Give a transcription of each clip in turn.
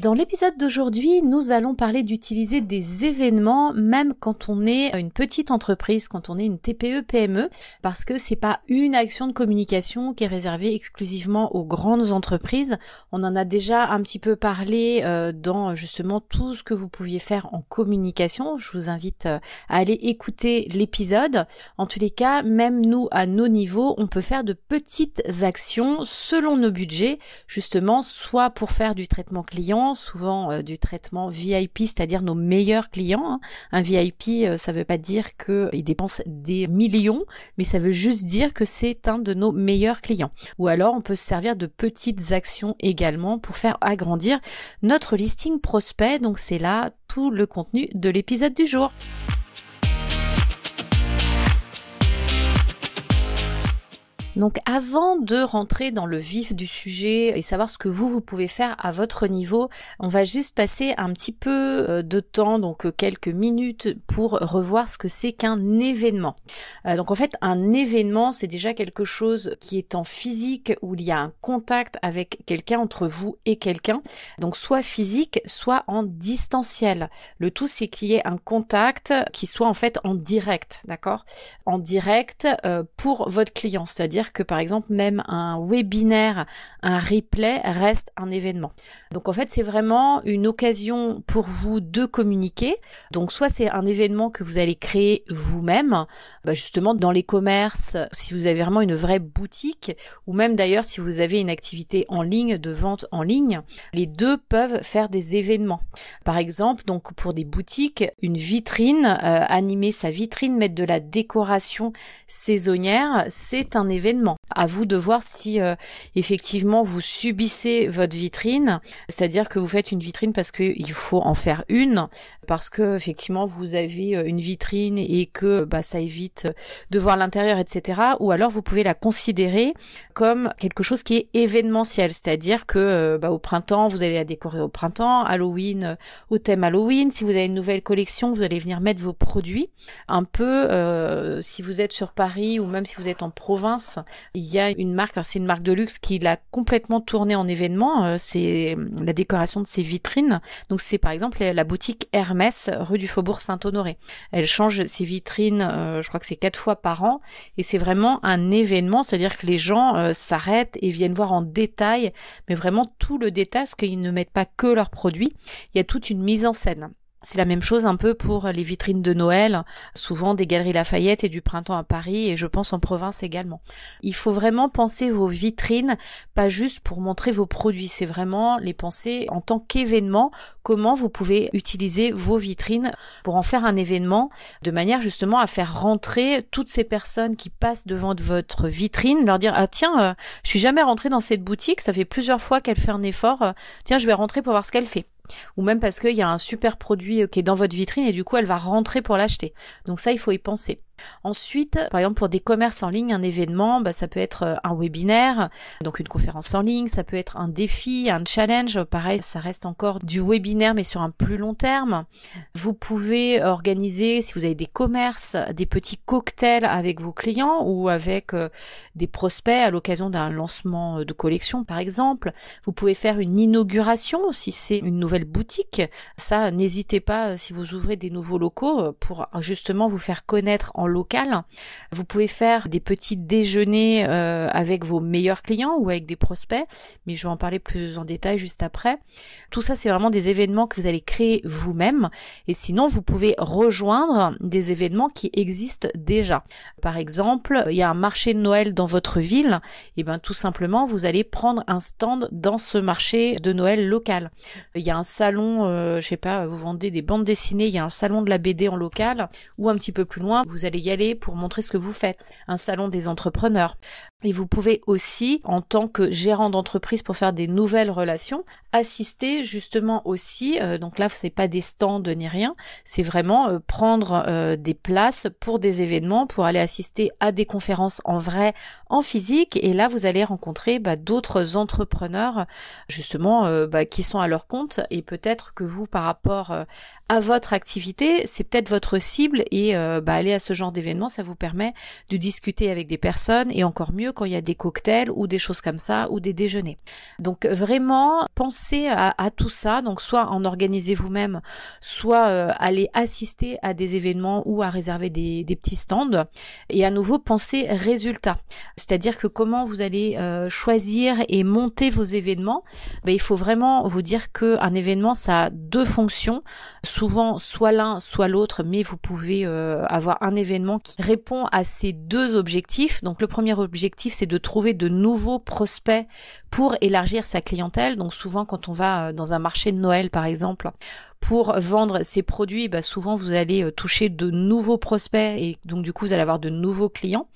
Dans l'épisode d'aujourd'hui, nous allons parler d'utiliser des événements même quand on est une petite entreprise, quand on est une TPE PME parce que c'est pas une action de communication qui est réservée exclusivement aux grandes entreprises. On en a déjà un petit peu parlé euh, dans justement tout ce que vous pouviez faire en communication. Je vous invite euh, à aller écouter l'épisode. En tous les cas, même nous à nos niveaux, on peut faire de petites actions selon nos budgets, justement soit pour faire du traitement client souvent euh, du traitement VIP, c'est-à-dire nos meilleurs clients. Hein. Un VIP, euh, ça veut pas dire qu'il dépense des millions, mais ça veut juste dire que c'est un de nos meilleurs clients. Ou alors on peut se servir de petites actions également pour faire agrandir notre listing prospect. Donc c'est là tout le contenu de l'épisode du jour. Donc avant de rentrer dans le vif du sujet et savoir ce que vous, vous pouvez faire à votre niveau, on va juste passer un petit peu euh, de temps, donc euh, quelques minutes, pour revoir ce que c'est qu'un événement. Euh, donc en fait, un événement, c'est déjà quelque chose qui est en physique, où il y a un contact avec quelqu'un entre vous et quelqu'un. Donc soit physique, soit en distanciel. Le tout, c'est qu'il y ait un contact qui soit en fait en direct, d'accord? En direct pour votre client, c'est-à-dire que par exemple même un webinaire, un replay reste un événement. Donc en fait c'est vraiment une occasion pour vous de communiquer. Donc soit c'est un événement que vous allez créer vous-même, bah, justement dans les commerces, si vous avez vraiment une vraie boutique, ou même d'ailleurs si vous avez une activité en ligne de vente en ligne, les deux peuvent faire des événements. Par exemple donc pour des boutiques, une vitrine, euh, animer sa vitrine, mettre de la décoration saisonnière, c'est un événement événement à vous de voir si euh, effectivement vous subissez votre vitrine, c'est-à-dire que vous faites une vitrine parce qu'il faut en faire une, parce que effectivement vous avez euh, une vitrine et que bah, ça évite de voir l'intérieur, etc. Ou alors vous pouvez la considérer comme quelque chose qui est événementiel, c'est-à-dire que euh, bah, au printemps vous allez la décorer au printemps, Halloween au thème Halloween. Si vous avez une nouvelle collection, vous allez venir mettre vos produits. Un peu, si vous êtes sur Paris ou même si vous êtes en province, il y a une marque, c'est une marque de luxe qui l'a complètement tournée en événement. c'est la décoration de ses vitrines. Donc c'est par exemple la boutique Hermès rue du Faubourg Saint-Honoré. Elle change ses vitrines, euh, je crois que c'est quatre fois par an, et c'est vraiment un événement, c'est-à-dire que les gens euh, s'arrêtent et viennent voir en détail, mais vraiment tout le détail, parce qu'ils ne mettent pas que leurs produits, il y a toute une mise en scène. C'est la même chose un peu pour les vitrines de Noël, souvent des galeries Lafayette et du printemps à Paris et je pense en province également. Il faut vraiment penser vos vitrines, pas juste pour montrer vos produits, c'est vraiment les penser en tant qu'événement, comment vous pouvez utiliser vos vitrines pour en faire un événement de manière justement à faire rentrer toutes ces personnes qui passent devant votre vitrine, leur dire ah tiens, euh, je suis jamais rentrée dans cette boutique, ça fait plusieurs fois qu'elle fait un effort, euh, tiens je vais rentrer pour voir ce qu'elle fait ou même parce qu'il y a un super produit euh, qui est dans votre vitrine et du coup elle va rentrer pour l'acheter. Donc ça, il faut y penser. Ensuite, par exemple pour des commerces en ligne, un événement, bah, ça peut être euh, un webinaire, donc une conférence en ligne, ça peut être un défi, un challenge, pareil, ça reste encore du webinaire mais sur un plus long terme. Vous pouvez organiser, si vous avez des commerces, des petits cocktails avec vos clients ou avec euh, des prospects à l'occasion d'un lancement de collection par exemple. Vous pouvez faire une inauguration si c'est une nouvelle boutique. Ça, n'hésitez pas si vous ouvrez des nouveaux locaux pour justement vous faire connaître en local. Vous pouvez faire des petits déjeuners euh, avec vos meilleurs clients ou avec des prospects, mais je vais en parler plus en détail juste après. Tout ça, c'est vraiment des événements que vous allez créer vous-même. Et sinon, vous pouvez rejoindre des événements qui existent déjà. Par exemple, il y a un marché de Noël dans votre ville, et bien tout simplement, vous allez prendre un stand dans ce marché de Noël local. Il y a un salon, euh, je sais pas, vous vendez des bandes dessinées, il y a un salon de la BD en local, ou un petit peu plus loin, vous allez y aller pour montrer ce que vous faites. Un salon des entrepreneurs. Et vous pouvez aussi, en tant que gérant d'entreprise pour faire des nouvelles relations, assister justement aussi, euh, donc là c'est pas des stands ni rien, c'est vraiment euh, prendre euh, des places pour des événements, pour aller assister à des conférences en vrai, en physique, et là vous allez rencontrer bah, d'autres entrepreneurs justement bah, qui sont à leur compte, et peut-être que vous par rapport à votre activité, c'est peut-être votre cible et euh, bah, aller à ce genre d'événement, ça vous permet de discuter avec des personnes et encore mieux quand il y a des cocktails ou des choses comme ça ou des déjeuners. Donc vraiment, pensez à, tout ça, donc soit en organiser vous-même, soit euh, aller assister à des événements ou à réserver des, petits stands et à nouveau pensez résultat. C'est-à-dire que comment vous allez euh, choisir et monter vos événements, ben, il faut vraiment vous dire que un événement ça a deux fonctions souvent soit l'un, soit l'autre, mais vous pouvez euh, avoir un événement qui répond à ces deux objectifs. Donc le premier objectif, c'est de trouver de nouveaux prospects pour élargir sa clientèle. Donc souvent quand on va euh, dans un marché de Noël par exemple, pour vendre ses produits, bah souvent vous allez euh, toucher de nouveaux prospects et donc du coup vous allez avoir de nouveaux clients.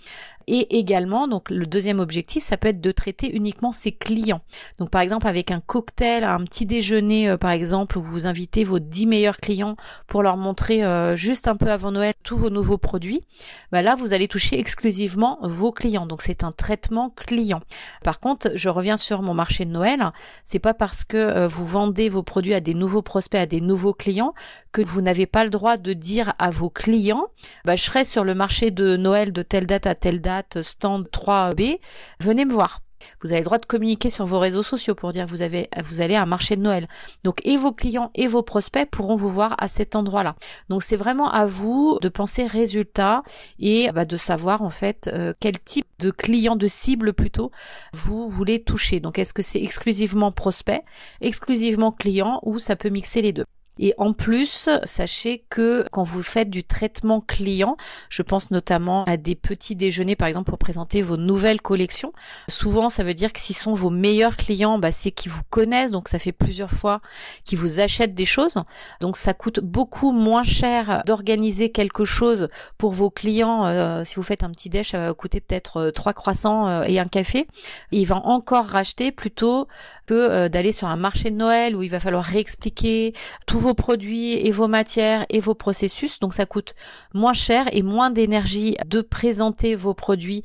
Et également, donc le deuxième objectif, ça peut être de traiter uniquement ses clients. Donc par exemple avec un cocktail, un petit déjeuner euh, par exemple, où vous invitez vos 10 meilleurs clients pour leur montrer euh, juste un peu avant Noël tous vos nouveaux produits, bah là vous allez toucher exclusivement vos clients. Donc c'est un traitement client. Par contre, je reviens sur mon marché de Noël, c'est pas parce que vous vendez vos produits à des nouveaux prospects, à des nouveaux clients que vous n'avez pas le droit de dire à vos clients, bah, je serai sur le marché de Noël de telle date à telle date, stand 3B, venez me voir. Vous avez le droit de communiquer sur vos réseaux sociaux pour dire vous avez vous allez à un marché de Noël. Donc et vos clients et vos prospects pourront vous voir à cet endroit-là. Donc c'est vraiment à vous de penser résultat et bah, de savoir en fait euh, quel type de client de cible plutôt vous voulez toucher. Donc est-ce que c'est exclusivement prospect, exclusivement client ou ça peut mixer les deux? Et en plus, sachez que quand vous faites du traitement client, je pense notamment à des petits déjeuners par exemple pour présenter vos nouvelles collections. Souvent, ça veut dire que s'ils sont vos meilleurs clients, bah, c'est qu'ils vous connaissent, donc ça fait plusieurs fois qu'ils vous achètent des choses. Donc ça coûte beaucoup moins cher d'organiser quelque chose pour vos clients. Euh, si vous faites un petit déj, ça va coûter peut-être euh, trois croissants euh, et un café. il va encore racheter plutôt que d'aller sur un marché de Noël où il va falloir réexpliquer tout vos produits et vos matières et vos processus. Donc ça coûte moins cher et moins d'énergie de présenter vos produits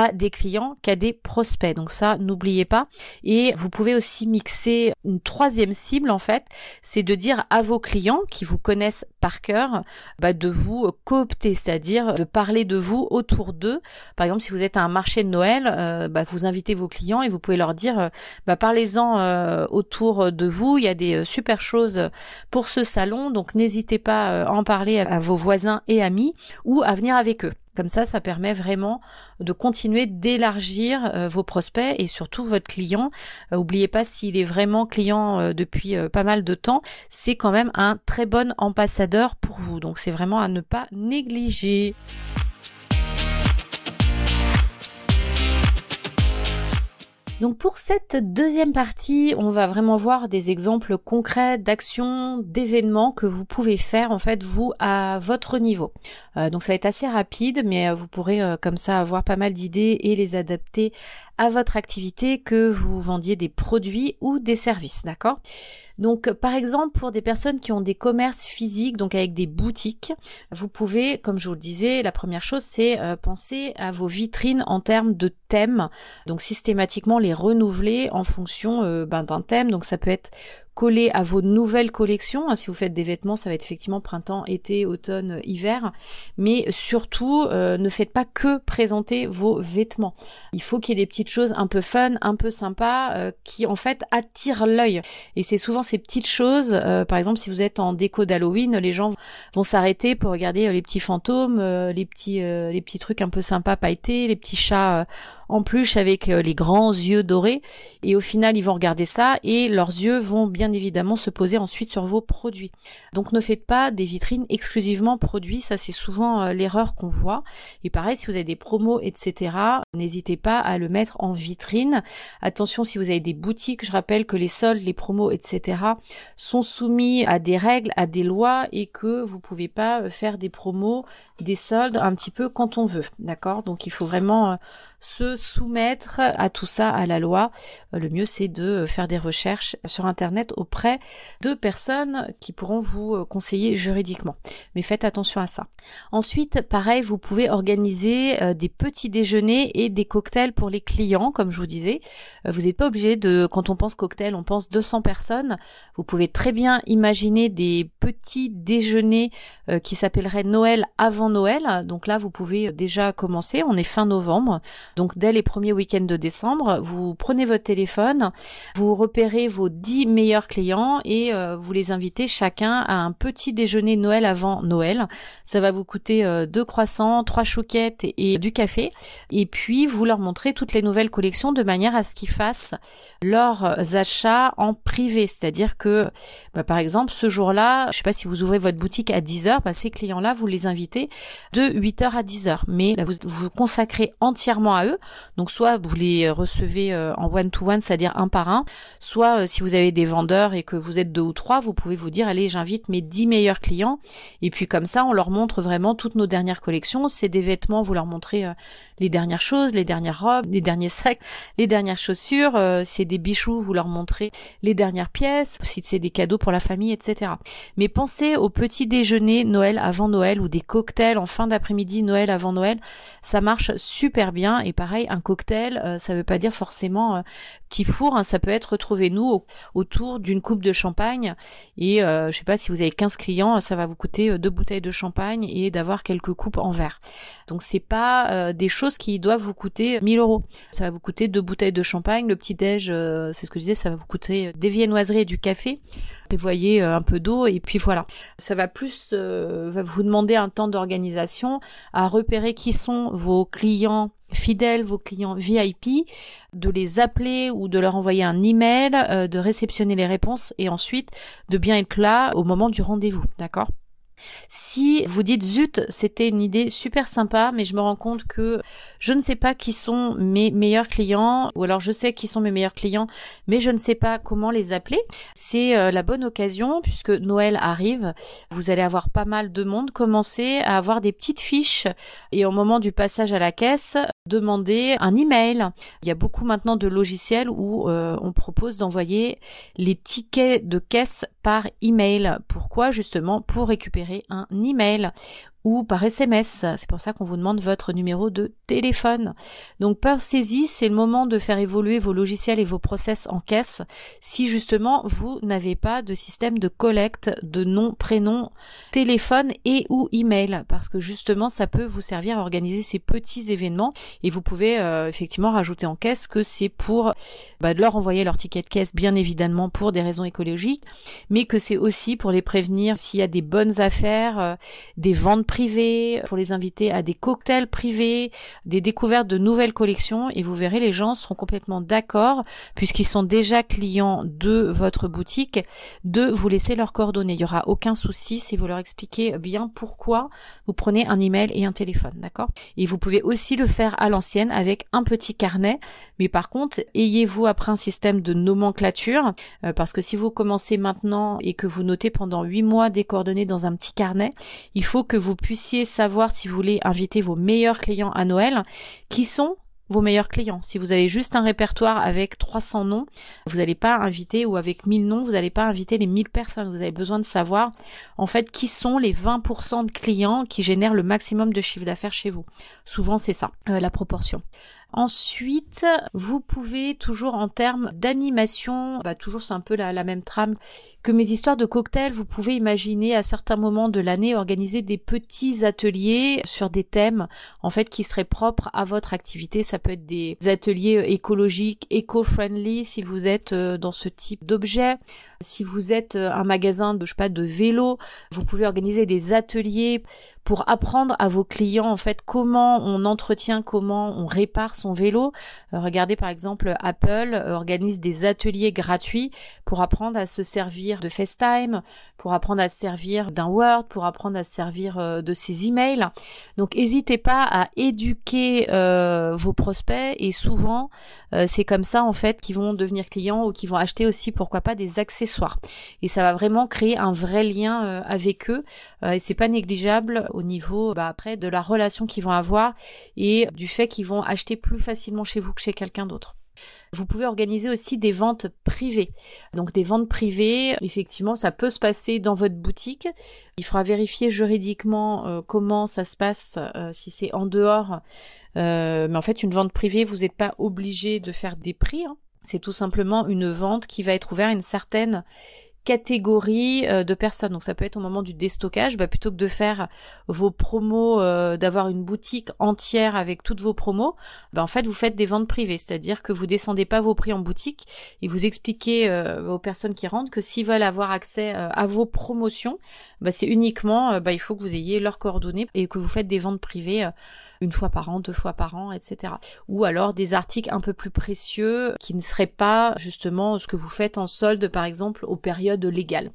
à des clients qu'à des prospects. Donc ça, n'oubliez pas. Et vous pouvez aussi mixer une troisième cible en fait, c'est de dire à vos clients qui vous connaissent par cœur, bah, de vous coopter, c'est-à-dire de parler de vous autour d'eux. Par exemple, si vous êtes à un marché de Noël, euh, bah, vous invitez vos clients et vous pouvez leur dire, euh, bah, parlez-en euh, autour de vous. Il y a des super choses pour ce salon, donc n'hésitez pas à en parler à vos voisins et amis ou à venir avec eux. Comme ça, ça permet vraiment de continuer d'élargir euh, vos prospects et surtout votre client. Euh, oubliez pas s'il est vraiment client euh, depuis pas mal de temps, c'est quand même un très bon ambassadeur pour vous. Donc c'est vraiment à ne pas négliger. Donc pour cette deuxième partie, on va vraiment voir des exemples concrets d'actions, d'événements que vous pouvez faire en fait vous à votre niveau. Euh, donc ça va être assez rapide, mais euh, vous pourrez euh, comme ça avoir pas mal d'idées et les adapter à votre activité, que vous vendiez des produits ou des services, d'accord? Donc, par exemple, pour des personnes qui ont des commerces physiques, donc avec des boutiques, vous pouvez, comme je vous le disais, la première chose, c'est euh, penser à vos vitrines en termes de thèmes. Donc, systématiquement les renouveler en fonction euh, ben, d'un thème. Donc, ça peut être coller à vos nouvelles collections. Hein, si vous faites des vêtements, ça va être effectivement printemps, été, automne, hiver. Mais surtout, euh, ne faites pas que présenter vos vêtements. Il faut qu'il y ait des petites choses un peu fun, un peu sympa, euh, qui en fait attirent l'œil. Et c'est souvent ces petites choses, euh, par exemple si vous êtes en déco d'Halloween, les gens vont s'arrêter pour regarder les petits fantômes, les petits les petits trucs un peu sympas pailletés, les petits chats en plus avec euh, les grands yeux dorés. Et au final, ils vont regarder ça et leurs yeux vont bien évidemment se poser ensuite sur vos produits. Donc ne faites pas des vitrines exclusivement produits, ça c'est souvent euh, l'erreur qu'on voit. Et pareil, si vous avez des promos, etc., n'hésitez pas à le mettre en vitrine. Attention, si vous avez des boutiques, je rappelle que les soldes, les promos, etc., sont soumis à des règles, à des lois et que vous pouvez pas euh, faire des promos, des soldes un petit peu quand on veut. D'accord? Donc il faut vraiment se soumettre à tout ça, à la loi. Euh, le mieux, c'est de faire des recherches sur Internet auprès de personnes qui pourront vous euh, conseiller juridiquement. Mais faites attention à ça. Ensuite, pareil, vous pouvez organiser euh, des petits déjeuners et des cocktails pour les clients, comme je vous disais. Vous n'êtes pas obligé de, quand on pense cocktail, on pense 200 personnes. Vous pouvez très bien imaginer des petits déjeuners qui s'appelleraient Noël avant Noël. Donc là, vous pouvez déjà commencer. On est fin novembre. Donc dès les premiers week-ends de décembre, vous prenez votre téléphone, vous repérez vos 10 meilleurs clients et euh, vous les invitez chacun à un petit déjeuner Noël avant Noël. Ça va vous coûter euh, deux croissants, trois chouquettes et, du café. Et puis vous leur montrez toutes les nouvelles collections de manière à ce qu'ils fassent leurs achats en privé. C'est-à-dire que, bah, par exemple, ce jour-là, je sais pas si vous ouvrez votre boutique à 10h, bah, ces clients-là, vous les invitez de 8h à 10h. Mais vous vous consacrez entièrement à eux. Donc soit vous les recevez euh, en one-to-one, c'est-à-dire un par un, soit euh, si vous avez des vendeurs et que vous êtes deux ou trois, vous pouvez vous dire, allez, j'invite mes dix meilleurs clients. Et puis comme ça, on leur montre vraiment toutes nos dernières collections. C'est des vêtements, vous leur montrez euh, les dernières choses, les dernières robes, les derniers sacs, les dernières chaussures. c'est des bijoux, vous leur montrez les dernières pièces, si c'est des cadeaux pour la famille, etc. Mais pensez au petit déjeuner Noël avant Noël ou des cocktails en fin d'après-midi Noël avant Noël. Ça marche super bien et pareil, un cocktail, euh, ça veut pas dire forcément euh, petit four, hein, ça peut être retrouvez-nous autour d'une coupe de champagne et euh, je sais pas si vous avez 15 clients, ça va vous coûter deux bouteilles de champagne et d'avoir quelques coupes en verre. Donc c'est pas des choses qui doivent vous coûter 1000 euros. Ça va vous coûter deux bouteilles de champagne, le petit déj, c'est ce que je disais, ça va vous coûter des viennoiseries et du café prévoyez un peu d'eau et puis voilà. Ça va plus va vous demander un temps d'organisation à repérer qui sont vos clients fidèles, vos clients VIP, de les appeler ou de leur envoyer un email, euh, de réceptionner les réponses et ensuite de bien être là au moment du rendez-vous, d'accord? Si vous dites zut, c'était une idée super sympa, mais je me rends compte que je ne sais pas qui sont mes meilleurs clients, ou alors je sais qui sont mes meilleurs clients, mais je ne sais pas comment les appeler. C'est euh, la bonne occasion, puisque Noël arrive, vous allez avoir pas mal de monde, commencer à avoir des petites fiches, et au moment du passage à la caisse, demander un email. Il y a beaucoup maintenant de logiciels où euh, on propose d'envoyer les tickets de caisse par email. Pourquoi? Justement Pour récupérer un email ou par SMS. C'est pour ça qu'on vous demande votre numéro de téléphone. Donc pensez-y, c'est le moment de faire évoluer vos logiciels et vos process en caisse si justement vous n'avez pas de système de collecte de nom, prénom, téléphone et ou email parce que justement ça peut vous servir à organiser ces petits événements et vous pouvez euh, effectivement rajouter en caisse que c'est pour bah, leur envoyer leur ticket de caisse bien évidemment pour des raisons écologiques mais que c'est aussi pour les prévenir s'il y a des bonnes affaires, euh, des ventes privés, pour les inviter à des cocktails privés, des découvertes de nouvelles collections et vous verrez les gens seront complètement d'accord puisqu'ils sont déjà clients de votre boutique de vous laisser leurs coordonnées. Il y aura aucun souci si vous leur expliquez bien pourquoi vous prenez un email et un téléphone, d'accord? Et vous pouvez aussi le faire à l'ancienne avec un petit carnet, mais par contre, ayez-vous après un système de nomenclature euh, parce que si vous commencez maintenant et que vous notez pendant 8 mois des coordonnées dans un petit carnet, il faut que vous puissiez savoir si vous voulez inviter vos meilleurs clients à Noël, qui sont vos meilleurs clients? Si vous avez juste un répertoire avec 300 noms, vous n'allez pas inviter, ou avec 1000 noms, vous n'allez pas inviter les 1000 personnes. Vous avez besoin de savoir, en fait, qui sont les 20% de clients qui génèrent le maximum de chiffre d'affaires chez vous. Souvent, c'est ça, euh, la proportion. Ensuite, vous pouvez toujours en termes d'animation, bah toujours c'est un peu la, même trame que mes histoires de cocktails, vous pouvez imaginer à certains moments de l'année organiser des petits ateliers sur des thèmes en fait qui seraient propres à votre activité. Ça peut être des ateliers écologiques, éco-friendly si vous êtes euh, dans ce type d'objet. Si vous êtes euh, un magasin de je sais pas de vélo, vous pouvez organiser des ateliers pour apprendre à vos clients en fait comment on entretient, comment on répare son vélo. Euh, regardez par exemple Apple euh, organise des ateliers gratuits pour apprendre à se servir de FaceTime, pour apprendre à se servir d'un Word, pour apprendre à se servir euh, de ses emails. Donc n'hésitez pas à éduquer vos prospects et souvent c'est comme ça en fait qu'ils vont devenir clients ou qu'ils vont acheter aussi pourquoi pas des accessoires. Et ça va vraiment créer un vrai lien avec eux et c'est pas négligeable au niveau bah, après de la relation qu'ils vont avoir et du fait qu'ils vont acheter plus facilement chez vous que chez quelqu'un d'autre. Vous pouvez organiser aussi des ventes privées. Donc des ventes privées, effectivement, ça peut se passer dans votre boutique. Il faudra vérifier juridiquement euh, comment ça se passe euh, si c'est en dehors. Euh, mais en fait, une vente privée, vous n'êtes pas obligé de faire des prix. Hein. C'est tout simplement une vente qui va être ouverte à une certaine catégorie euh, de personnes. Donc ça peut être au moment du déstockage, bah, plutôt que de faire vos promos, euh, d'avoir une boutique entière avec toutes vos promos, bah, en fait vous faites des ventes privées, c'est-à-dire que vous descendez pas vos prix en boutique et vous expliquez euh, aux personnes qui rentrent que s'ils veulent avoir accès à vos promotions, bah, c'est uniquement, bah, il faut que vous ayez leurs coordonnées et que vous faites des ventes privées une fois par an, deux fois par an, etc. Ou alors des articles un peu plus précieux qui ne seraient pas justement ce que vous faites en solde par exemple aux périodes légales.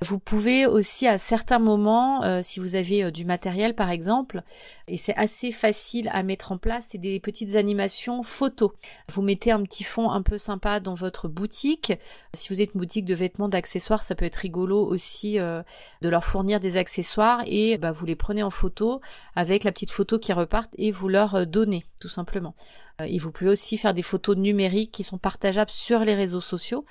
Vous pouvez aussi à certains moments, euh, si vous avez euh, du matériel par exemple, et c'est assez facile à mettre en place, c'est des petites animations photos. Vous mettez un petit fond un peu sympa dans votre boutique. Si vous êtes une boutique de vêtements, d'accessoires, ça peut être rigolo aussi euh, de leur fournir des accessoires et bah, vous les prenez en photo avec la petite photo qui repart et vous leur donnez tout simplement. Euh, et vous pouvez aussi faire des photos numériques qui sont partageables sur les réseaux sociaux.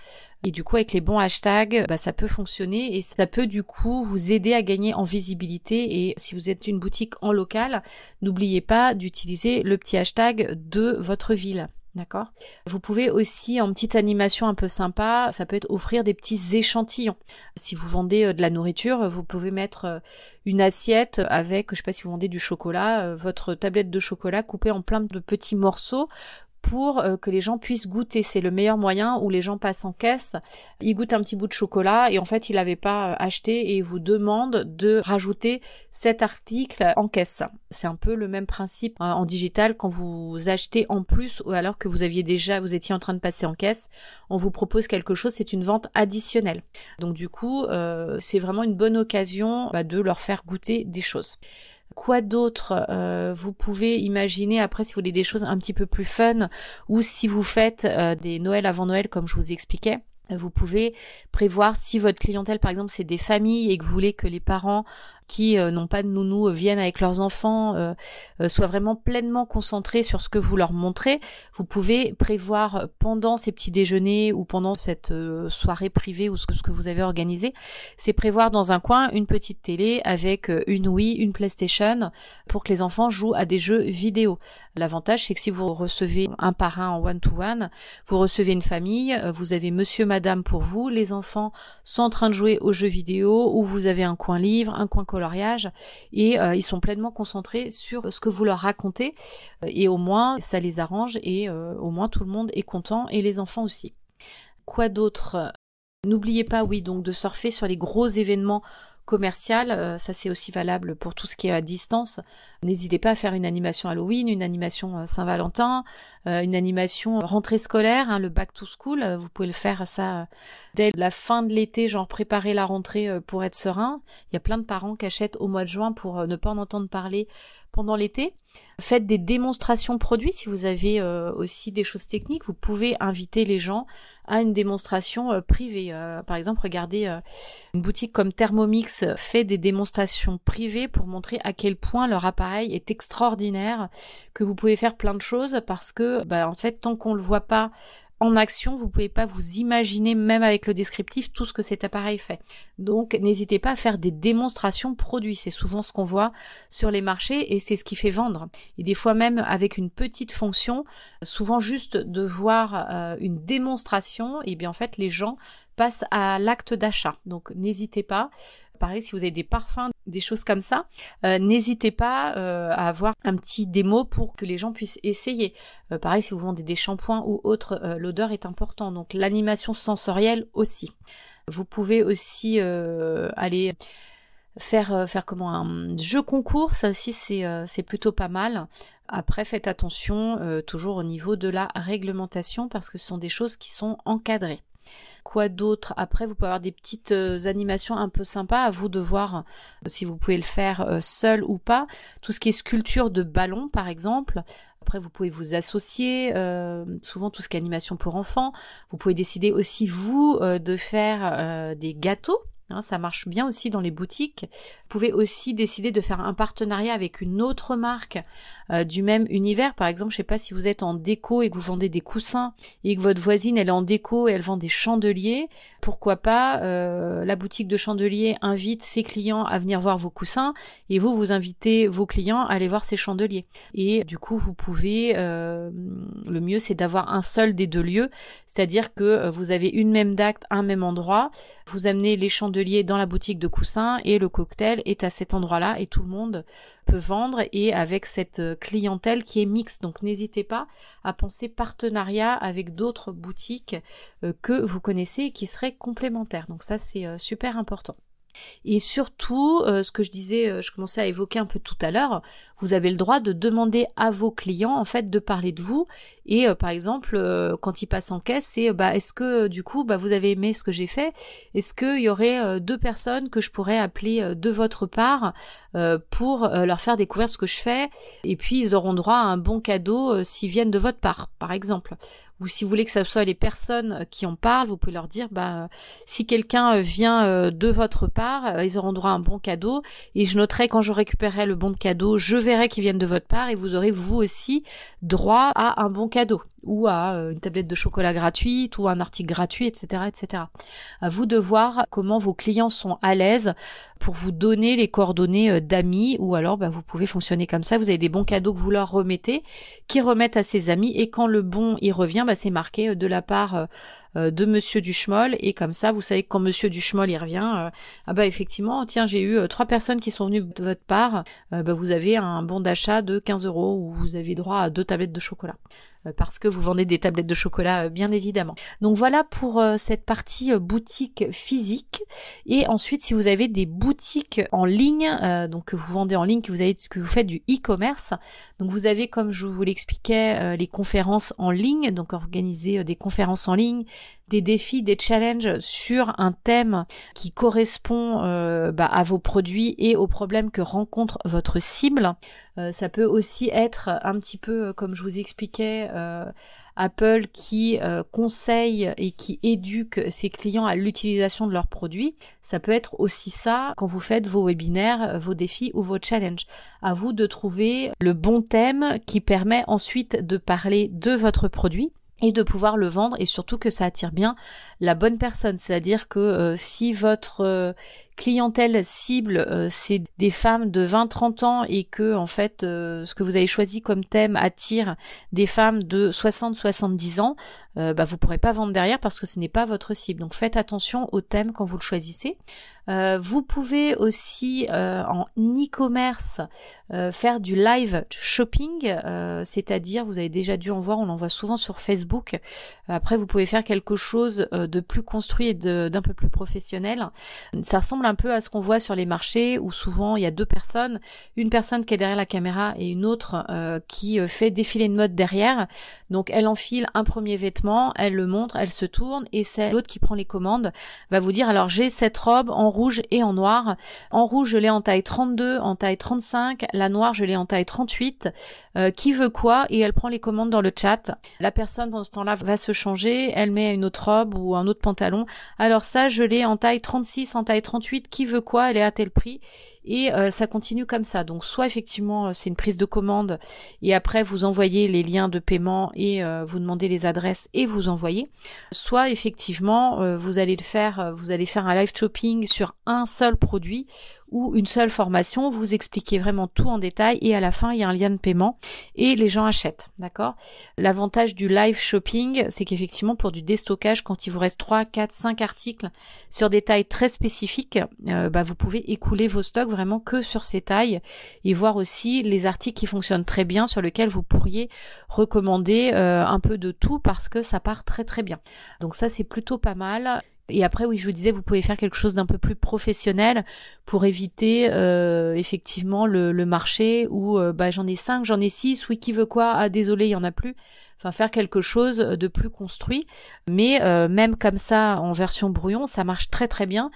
Et du coup, avec les bons hashtags, bah, ça peut fonctionner et ça peut du coup vous aider à gagner en visibilité. Et si vous êtes une boutique en local, n'oubliez pas d'utiliser le petit hashtag de votre ville. D'accord Vous pouvez aussi, en petite animation un peu sympa, ça peut être offrir des petits échantillons. Si vous vendez euh, de la nourriture, vous pouvez mettre euh, une assiette avec, je sais pas si vous vendez du chocolat, euh, votre tablette de chocolat coupée en plein de petits morceaux pour euh, que les gens puissent goûter. C'est le meilleur moyen où les gens passent en caisse, ils goûtent un petit bout de chocolat et en fait ils l'avaient pas euh, acheté et ils vous demandent de rajouter cet article en caisse. C'est un peu le même principe hein, en digital quand vous achetez en plus ou alors que vous aviez déjà, vous étiez en train de passer en caisse, on vous propose quelque chose, c'est une vente additionnelle. Donc du coup, euh, c'est vraiment une bonne occasion bah, de leur faire goûter des choses. Quoi d'autre euh, Vous pouvez imaginer après si vous voulez des choses un petit peu plus fun ou si vous faites euh, des Noëls avant Noël comme je vous expliquais. Vous pouvez prévoir si votre clientèle par exemple c'est des familles et que vous voulez que les parents qui euh, n'ont pas de nounou euh, viennent avec leurs enfants, euh, soient vraiment pleinement concentrés sur ce que vous leur montrez. Vous pouvez prévoir pendant ces petits déjeuners ou pendant cette soirée privée ou ce que, ce que vous avez organisé, c'est prévoir dans un coin une petite télé avec une Wii, une PlayStation pour que les enfants jouent à des jeux vidéo. L'avantage c'est que si vous recevez un parrain en one-to-one, vous recevez une famille, vous avez monsieur, madame pour vous, les enfants sont en train de jouer aux jeux vidéo ou vous avez un coin livre, un coin et euh, ils sont pleinement concentrés sur ce que vous leur racontez et au moins ça les arrange et euh, au moins tout le monde est content et les enfants aussi. Quoi d'autre? N'oubliez pas, oui, donc de surfer sur les gros événements commercial, euh, ça c'est aussi valable pour tout ce qui est à distance. N'hésitez pas à faire une animation Halloween, une animation Saint-Valentin, une animation rentrée scolaire, hein, le back to school. vous pouvez le faire ça dès la fin de l'été, genre préparer la rentrée pour être serein. Il y a plein de parents qui achètent au mois de juin pour ne pas en entendre parler pendant l'été. Faites des démonstrations produits si vous avez euh, aussi des choses techniques. Vous pouvez inviter les gens à une démonstration euh, privée. Euh, par exemple, regardez une boutique comme Thermomix fait des démonstrations privées pour montrer à quel point leur appareil est extraordinaire, que vous pouvez faire plein de choses parce que, bah, en fait, tant qu'on le voit pas en action, vous pouvez pas vous imaginer, même avec le descriptif, tout ce que cet appareil fait. Donc, n'hésitez pas à faire des démonstrations produits. C'est souvent ce qu'on voit sur les marchés et c'est ce qui fait vendre. Et des fois même avec une petite fonction, souvent juste de voir euh, une démonstration, et bien en fait, les gens passent à l'acte d'achat. Donc, n'hésitez pas. Pareil, si vous avez des parfums, des choses comme ça, euh, n'hésitez pas euh, à avoir un petit démo pour que les gens puissent essayer. Euh, pareil, si vous vendez des shampoings ou autres, l'odeur est important. Donc l'animation sensorielle aussi. Vous pouvez aussi aller faire faire comment un jeu concours, ça aussi c'est plutôt pas mal. Après, faites attention toujours au niveau de la réglementation parce que ce sont des choses qui sont encadrées. Quoi d'autre? Après, vous pouvez avoir des petites euh, animations un peu sympas, à vous de voir euh, si vous pouvez le faire euh, seul ou pas. Tout ce qui est sculpture de ballon, par exemple. Après, vous pouvez vous associer, souvent tout ce qui est animation pour enfants. Vous pouvez décider aussi, vous, de faire des gâteaux Hein, ça marche bien aussi dans les boutiques. Vous pouvez aussi décider de faire un partenariat avec une autre marque euh, du même univers. Par exemple, je sais pas si vous êtes en déco et que vous vendez des coussins et que votre voisine elle est en déco et elle vend des chandeliers. Pourquoi pas euh, la boutique de chandeliers invite ses clients à venir voir vos coussins et vous vous invitez vos clients à aller voir ces chandeliers. Et du coup, vous pouvez euh, le mieux c'est d'avoir un seul des deux lieux, c'est-à-dire que vous avez une même date, un même endroit. Vous amenez les chandeliers dans la boutique de coussins et le cocktail est à cet endroit-là et tout le monde peut vendre et avec cette euh, clientèle qui est mixte. Donc n'hésitez pas à penser partenariat avec d'autres boutiques euh, que vous connaissez et qui seraient complémentaires. Donc ça c'est euh, super important. Et surtout, euh, ce que je disais, euh, je commençais à évoquer un peu tout à l'heure, vous avez le droit de demander à vos clients en fait de parler de vous. Et euh, par exemple, quand ils passent en caisse, c'est bah est-ce que du coup bah vous avez aimé ce que j'ai fait? Est-ce qu'il y aurait deux personnes que je pourrais appeler de votre part pour leur faire découvrir ce que je fais? Et puis ils auront droit à un bon cadeau s'ils viennent de votre part, par exemple ou si vous voulez que ce soit les personnes euh, qui en parlent, vous pouvez leur dire bah si quelqu'un euh, vient euh, de votre part, ils auront droit à un bon cadeau. Et je noterai quand je récupérerai le bon de cadeau, je verrai qu'ils viennent de votre part et vous aurez vous aussi droit à un bon cadeau ou à une tablette de chocolat gratuite ou un article gratuit, etc., etc. À vous de voir comment vos clients sont à l'aise pour vous donner les coordonnées d'amis ou alors bah, vous pouvez fonctionner comme ça. Vous avez des bons cadeaux que vous leur remettez, qui remettent à ses amis et quand le bon y revient, bah, c'est marqué euh, de la part euh, euh, de Monsieur Duchemol et comme ça vous savez que quand Monsieur Duchemol y revient ah bah effectivement tiens j'ai eu trois personnes qui sont venues de votre part bah, vous avez un bon d'achat de 15 euros ou vous avez droit à deux tablettes de chocolat parce que vous vendez des tablettes de chocolat bien évidemment. Donc voilà pour cette partie boutique physique et ensuite si vous avez des boutiques en ligne donc que vous vendez en ligne que vous avez que vous faites du e-commerce donc vous avez comme je vous l'expliquais les conférences en ligne donc organiser des conférences en ligne des défis, des challenges sur un thème qui correspond euh, bah, à vos produits et aux problèmes que rencontre votre cible. Euh, ça peut aussi être un petit peu, euh, comme je vous expliquais, Apple qui conseille et qui éduque ses clients à l'utilisation de leurs produits. Ça peut être aussi ça quand vous faites vos webinaires, vos défis ou vos challenges. À vous de trouver le bon thème qui permet ensuite de parler de votre produit et de pouvoir le vendre et surtout que ça attire bien la bonne personne. C'est-à-dire que euh, si votre euh, clientèle cible euh, c'est des femmes de 20-30 ans et que en fait ce que vous avez choisi comme thème attire des femmes de 60-70 ans, bah, vous pourrez pas vendre derrière parce que ce n'est pas votre cible. Donc faites attention au thème quand vous le choisissez. Euh, vous pouvez aussi euh, en e-commerce euh, faire du live shopping, c'est-à-dire vous avez déjà dû en voir, on en voit souvent sur Facebook. Après, vous pouvez faire quelque chose de plus construit et d'un peu plus professionnel. Ça ressemble un peu à ce qu'on voit sur les marchés où souvent il y a deux personnes, une personne qui est derrière la caméra et une autre qui fait défiler une mode derrière. Donc elle enfile un premier vêtement, elle le montre, elle se tourne et c'est l'autre qui prend les commandes, va vous dire alors j'ai cette robe en rouge et en noir. En rouge, je l'ai en taille 32, en taille 35. La noire, je l'ai en taille 38. Euh, qui veut quoi Et elle prend les commandes dans le chat. La personne, pendant ce temps-là, va se changer. Elle met une autre robe ou un autre pantalon. Alors ça, je l'ai en taille 36, en taille 38. Qui veut quoi Elle est à tel prix et euh, ça continue comme ça. Donc soit effectivement c'est une prise de commande et après vous envoyez les liens de paiement et vous demandez les adresses et vous envoyez, soit effectivement vous allez le faire, vous allez faire un live shopping sur un seul produit ou une seule formation, vous expliquez vraiment tout en détail et à la fin il y a un lien de paiement et les gens achètent, d'accord? L'avantage du live shopping, c'est qu'effectivement pour du déstockage, quand il vous reste 3, 4, 5 articles sur des tailles très spécifiques, euh, bah, vous pouvez écouler vos stocks vraiment que sur ces tailles et voir aussi les articles qui fonctionnent très bien sur lesquels vous pourriez recommander euh, un peu de tout parce que ça part très très bien. Donc ça c'est plutôt pas mal. Et après, oui, je vous disais, vous pouvez faire quelque chose d'un peu plus professionnel pour éviter euh, effectivement le, marché où euh, bah, j'en ai cinq, j'en ai six, oui, qui veut quoi? Ah, désolé, il y en a plus. Enfin, faire quelque chose de plus construit. Mais euh, même comme ça, en version brouillon, ça marche très très bien,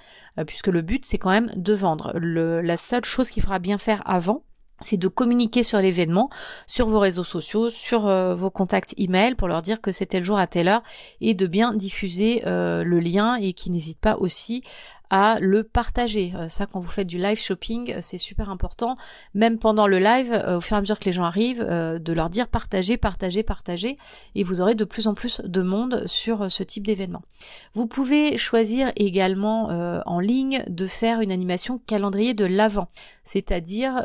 puisque le but, c'est quand même de vendre. Le, la seule chose qu'il faudra bien faire avant, c'est de communiquer sur l'événement, sur vos réseaux sociaux, sur euh, vos contacts email pour leur dire que c'était le jour à telle heure et de bien diffuser euh, le lien et qu'ils n'hésitent pas aussi à le partager. Euh, ça, quand vous faites du live shopping, c'est super important. Même pendant le live, au fur et à mesure que les gens arrivent, de leur dire partagez, partagez, partagez, et vous aurez de plus en plus de monde sur ce type d'événement. Vous pouvez choisir également en ligne de faire une animation calendrier de l'avant, c'est-à-dire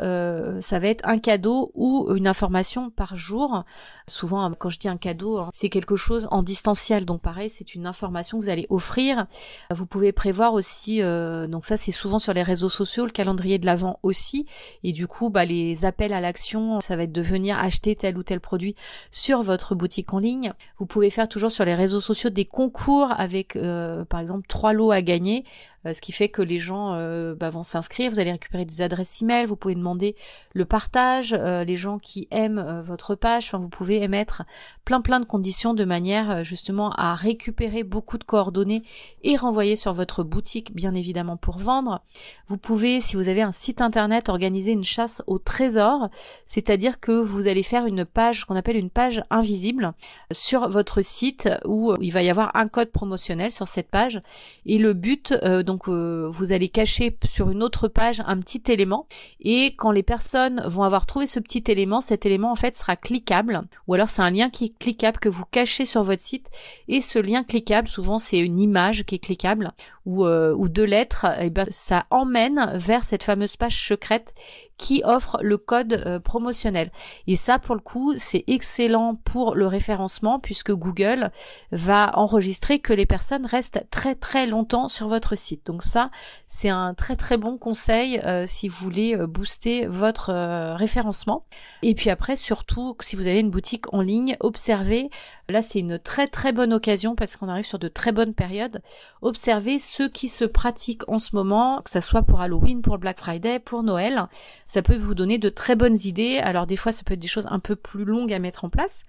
ça va être un cadeau ou une information par jour. Souvent, quand je dis un cadeau, hein, c'est quelque chose en distanciel. Donc pareil, c'est une information que vous allez offrir. Vous pouvez prévoir aussi, euh, donc ça c'est souvent sur les réseaux sociaux, le calendrier de l'avant aussi. Et du coup, bah, les appels à l'action, ça va être de venir acheter tel ou tel produit sur votre boutique en ligne. Vous pouvez faire toujours sur les réseaux sociaux des concours avec, euh, par exemple, trois lots à gagner. Euh, ce qui fait que les gens euh, bah, vont s'inscrire, vous allez récupérer des adresses email, vous pouvez demander le partage, euh, les gens qui aiment votre page, enfin vous pouvez émettre plein plein de conditions de manière justement à récupérer beaucoup de coordonnées et renvoyer sur votre boutique bien évidemment pour vendre. Vous pouvez, si vous avez un site internet, organiser une chasse au trésor, c'est-à-dire que vous allez faire une page qu'on appelle une page invisible sur votre site où il va y avoir un code promotionnel sur cette page. Et le but donc euh, vous allez cacher sur une autre page un petit élément. Et quand les personnes vont avoir trouvé ce petit élément, cet élément en fait sera cliquable. Ou alors c'est un lien qui est cliquable que vous cachez sur votre site. Et ce lien cliquable souvent c'est une image qui est cliquable. Ou, euh, ou deux lettres, et ben, ça emmène vers cette fameuse page secrète qui offre le code euh, promotionnel. Et ça, pour le coup, c'est excellent pour le référencement puisque Google va enregistrer que les personnes restent très très longtemps sur votre site. Donc ça, c'est un très très bon conseil euh, si vous voulez euh, booster votre référencement. Et puis après, surtout, si vous avez une boutique en ligne, observez. Là, c'est une très très bonne occasion parce qu'on arrive sur de très bonnes périodes. Observez ceux qui se pratiquent en ce moment, que ça soit pour Halloween, pour Black Friday, pour Noël ça peut vous donner de très bonnes idées. Alors des fois, ça peut être des choses un peu plus longues à mettre en place.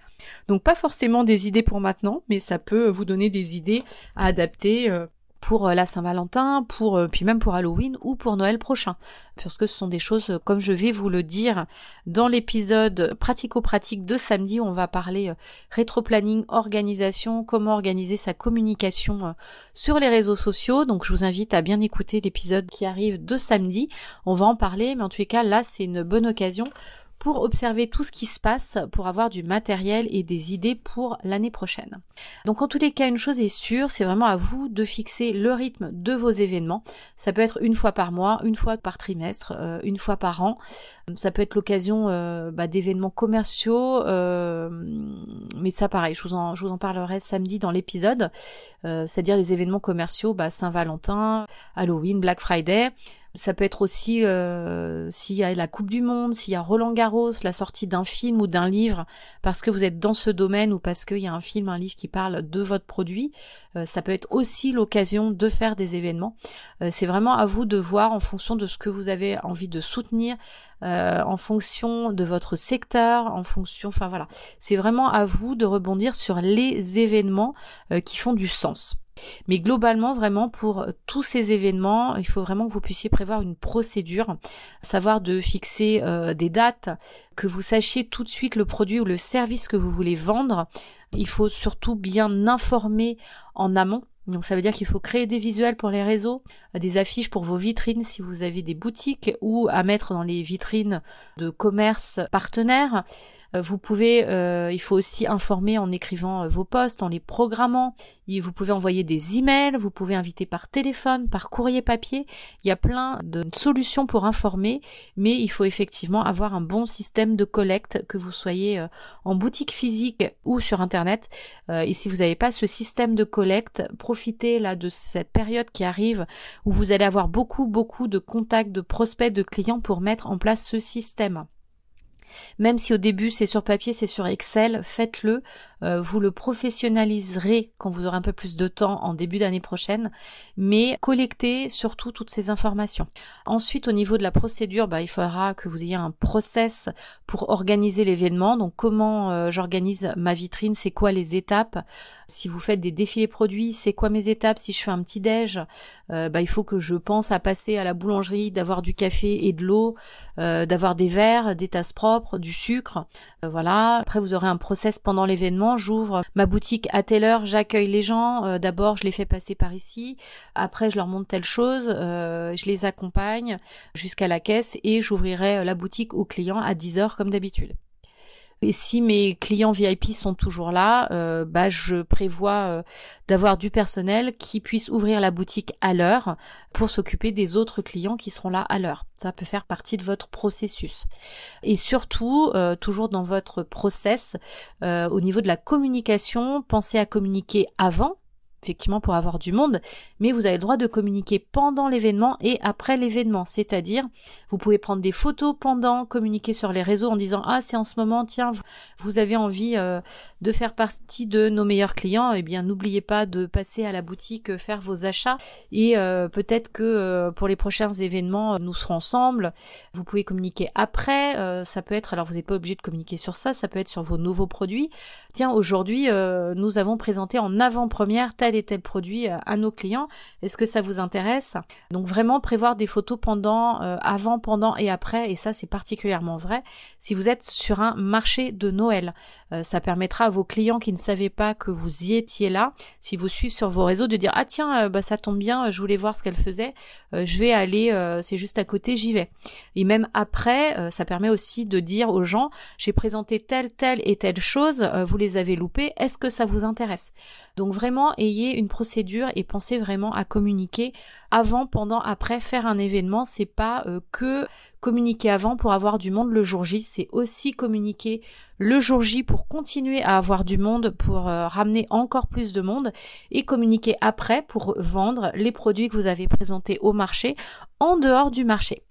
Donc pas forcément des idées pour maintenant, mais ça peut vous donner des idées à adapter euh, pour euh, la Saint-Valentin, pour euh, puis même pour Halloween ou pour Noël prochain, puisque ce sont des choses comme je vais vous le dire dans l'épisode pratico-pratique de samedi, on va parler euh, rétro-planning, organisation, comment organiser sa communication sur les réseaux sociaux. Donc je vous invite à bien écouter l'épisode qui arrive de samedi. On va en parler, mais en tous les cas là c'est une bonne occasion pour observer tout ce qui se passe, pour avoir du matériel et des idées pour l'année prochaine. Donc en tous les cas, une chose est sûre, c'est vraiment à vous de fixer le rythme de vos événements. Ça peut être une fois par mois, une fois par trimestre, euh, une fois par an. Ça peut être l'occasion euh, bah, d'événements commerciaux, euh, mais ça pareil, je vous en, parlerai samedi dans l'épisode, c'est-à-dire les événements commerciaux, bah, Saint-Valentin, Halloween, Black Friday. Ça peut être aussi euh, s'il y a la Coupe du Monde, s'il y a Roland Garros, la sortie d'un film ou d'un livre, parce que vous êtes dans ce domaine ou parce qu'il y a un film, un livre qui parle de votre produit. Euh, ça peut être aussi l'occasion de faire des événements. Euh, c'est vraiment à vous de voir en fonction de ce que vous avez envie de soutenir, en fonction de votre secteur, en fonction, enfin voilà, c'est vraiment à vous de rebondir sur les événements qui font du sens. Mais globalement, vraiment, pour tous ces événements, il faut vraiment que vous puissiez prévoir une procédure, savoir de fixer euh, des dates, que vous sachiez tout de suite le produit ou le service que vous voulez vendre. Il faut surtout bien informer en amont Donc ça veut dire qu'il faut créer des visuels pour les réseaux, des affiches pour vos vitrines si vous avez des boutiques ou à mettre dans les vitrines de commerce partenaires. Euh, vous pouvez, euh, il faut aussi informer en écrivant euh, vos posts, en les programmant. vous pouvez envoyer des emails, vous pouvez inviter par téléphone, par courrier papier. Il y a plein de solutions pour informer, mais il faut effectivement avoir un bon système de collecte, que vous soyez en boutique physique ou sur internet. et si vous n'avez pas ce système de collecte, profitez là de cette période qui arrive où vous allez avoir beaucoup beaucoup de contacts, de prospects, de clients pour mettre en place ce système. Même si au début c'est sur papier, c'est sur Excel, faites-le. Euh, vous le professionnaliserez quand vous aurez un peu plus de temps en début d'année prochaine, mais collectez surtout toutes ces informations. Ensuite, au niveau de la procédure, bah, il faudra que vous ayez un process pour organiser l'événement. Donc comment euh, j'organise ma vitrine, c'est quoi les étapes? Si vous faites des défilés produits, c'est quoi mes étapes? Si je fais un petit déj, euh, bah, il faut que je pense à passer à la boulangerie, d'avoir du café et de l'eau, d'avoir des verres, des tasses propres, du sucre. voilà. Après, vous aurez un process pendant l'événement j'ouvre ma boutique à telle heure, j'accueille les gens, euh, d'abord je les fais passer par ici, après je leur montre telle chose, euh, je les accompagne jusqu'à la caisse et j'ouvrirai la boutique aux clients à 10 heures comme d'habitude. Et si mes clients VIP sont toujours là, euh, bah je prévois euh, d'avoir du personnel qui puisse ouvrir la boutique à l'heure pour s'occuper des autres clients qui seront là à l'heure. Ça peut faire partie de votre processus. Et surtout, euh, toujours dans votre process, au niveau de la communication, pensez à communiquer avant effectivement pour avoir du monde, mais vous avez le droit de communiquer pendant l'événement et après l'événement. C'est-à-dire, vous pouvez prendre des photos pendant, communiquer sur les réseaux en disant ah c'est en ce moment, tiens, vous, avez envie euh, de faire partie de nos meilleurs clients, eh bien n'oubliez pas de passer à la boutique euh, faire vos achats et euh, peut-être que pour les prochains événements nous serons ensemble. Vous pouvez communiquer après, ça peut être alors vous n'êtes pas obligé de communiquer sur ça, ça peut être sur vos nouveaux produits. Tiens aujourd'hui nous avons présenté en avant-première tel et tel produit à nos clients est-ce que ça vous intéresse? Donc vraiment prévoir des photos pendant, euh, avant, pendant et après, et ça c'est particulièrement vrai si vous êtes sur un marché de Noël. Euh, ça permettra à vos clients qui ne savaient pas que vous y étiez là, si vous suivez sur vos réseaux, de dire ah tiens euh, bah ça tombe bien, je voulais voir ce qu'elle faisait, je vais aller, c'est juste à côté, j'y vais. Et même après, ça permet aussi de dire aux gens j'ai présenté telle, telle et telle chose, vous les avez loupées, est-ce que ça vous intéresse? Donc vraiment ayez une procédure et pensez vraiment à communiquer avant, pendant, après, faire un événement, c'est pas euh, que communiquer avant pour avoir du monde le jour J, c'est aussi communiquer le jour J pour continuer à avoir du monde, pour euh, ramener encore plus de monde, et communiquer après pour vendre les produits que vous avez présentés au marché en dehors du marché.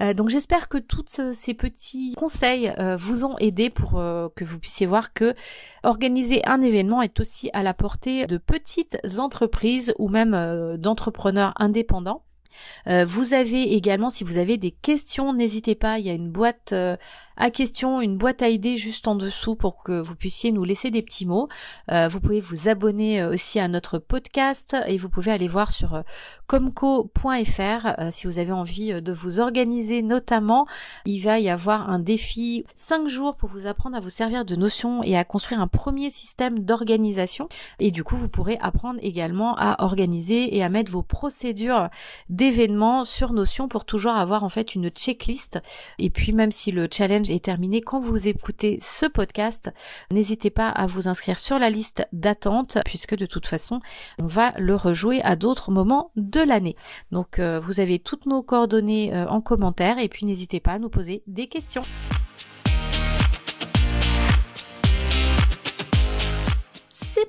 Euh, donc j'espère que tous ces petits conseils euh, vous ont aidé pour euh, que vous puissiez voir que organiser un événement est aussi à la portée de petites entreprises ou même d'entrepreneurs indépendants. Vous avez également, si vous avez des questions, n'hésitez pas, il y a une boîte à questions, une boîte à idées juste en dessous pour que vous puissiez nous laisser des petits mots. Euh, vous pouvez vous abonner euh, aussi à notre podcast et vous pouvez aller voir sur euh, comco.fr si vous avez envie de vous organiser notamment. Il va y avoir un défi 5 jours pour vous apprendre à vous servir de notions et à construire un premier système d'organisation. Et du coup, vous pourrez apprendre également à organiser et à mettre vos procédures d'événements sur Notion pour toujours avoir en fait une checklist. Et puis même si le challenge est terminé quand vous écoutez ce podcast. N'hésitez pas à vous inscrire sur la liste d'attente puisque de toute façon, on va le rejouer à d'autres moments de l'année. Donc euh, vous avez toutes nos coordonnées euh, en commentaire et puis n'hésitez pas à nous poser des questions.